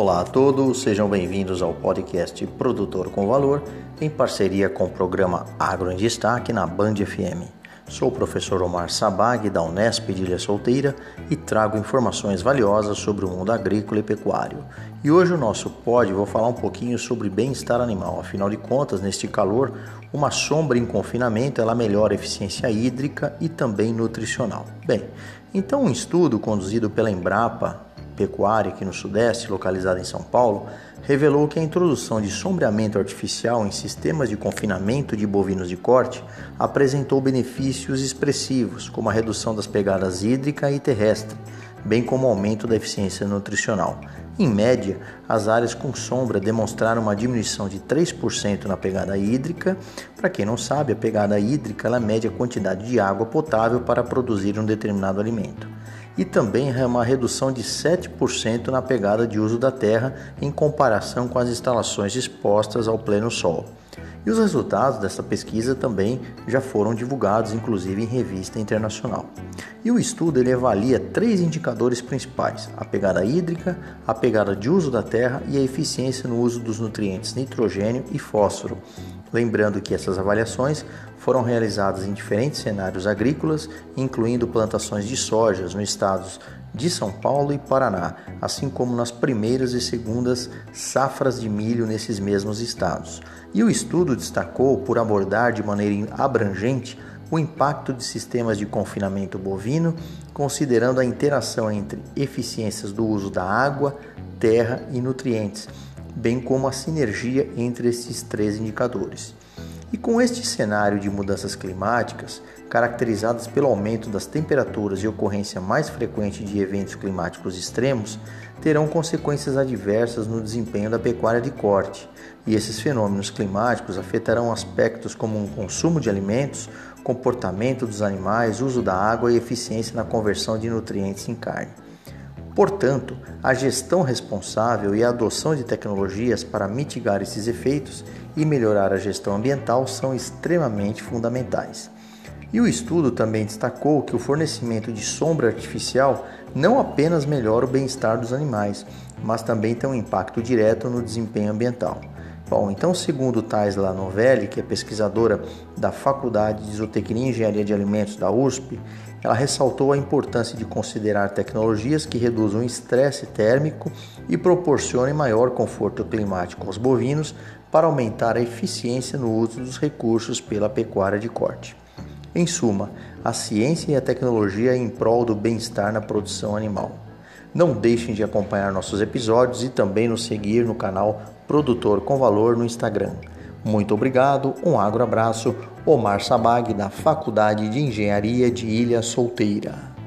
Olá a todos, sejam bem-vindos ao podcast Produtor com Valor, em parceria com o programa Agro em Destaque na Band FM. Sou o professor Omar Sabag, da Unesp de Ilha Solteira, e trago informações valiosas sobre o mundo agrícola e pecuário. E hoje o nosso pod vou falar um pouquinho sobre bem-estar animal. Afinal de contas, neste calor, uma sombra em confinamento ela melhora a eficiência hídrica e também nutricional. Bem, então um estudo conduzido pela Embrapa Pecuária aqui no Sudeste, localizada em São Paulo, revelou que a introdução de sombreamento artificial em sistemas de confinamento de bovinos de corte apresentou benefícios expressivos, como a redução das pegadas hídrica e terrestre, bem como o aumento da eficiência nutricional. Em média, as áreas com sombra demonstraram uma diminuição de 3% na pegada hídrica. Para quem não sabe, a pegada hídrica ela mede a quantidade de água potável para produzir um determinado alimento e também uma redução de 7% na pegada de uso da terra em comparação com as instalações expostas ao pleno sol. E os resultados dessa pesquisa também já foram divulgados, inclusive em revista internacional. E o estudo ele avalia três indicadores principais: a pegada hídrica, a pegada de uso da terra e a eficiência no uso dos nutrientes nitrogênio e fósforo. Lembrando que essas avaliações foram realizadas em diferentes cenários agrícolas, incluindo plantações de sojas nos estados de São Paulo e Paraná, assim como nas primeiras e segundas safras de milho nesses mesmos estados. E o estudo destacou, por abordar de maneira abrangente, o impacto de sistemas de confinamento bovino, considerando a interação entre eficiências do uso da água, terra e nutrientes, bem como a sinergia entre esses três indicadores. E com este cenário de mudanças climáticas, caracterizadas pelo aumento das temperaturas e ocorrência mais frequente de eventos climáticos extremos, terão consequências adversas no desempenho da pecuária de corte. E esses fenômenos climáticos afetarão aspectos como o consumo de alimentos, comportamento dos animais, uso da água e eficiência na conversão de nutrientes em carne. Portanto, a gestão responsável e a adoção de tecnologias para mitigar esses efeitos e melhorar a gestão ambiental são extremamente fundamentais. E o estudo também destacou que o fornecimento de sombra artificial não apenas melhora o bem-estar dos animais, mas também tem um impacto direto no desempenho ambiental. Bom, então, segundo Taisla Novelli, que é pesquisadora da Faculdade de Zootecnia e Engenharia de Alimentos da USP, ela ressaltou a importância de considerar tecnologias que reduzam o estresse térmico e proporcionem maior conforto climático aos bovinos para aumentar a eficiência no uso dos recursos pela pecuária de corte. Em suma, a ciência e a tecnologia em prol do bem-estar na produção animal. Não deixem de acompanhar nossos episódios e também nos seguir no canal Produtor com Valor no Instagram. Muito obrigado, um agro abraço, Omar Sabag, da Faculdade de Engenharia de Ilha Solteira.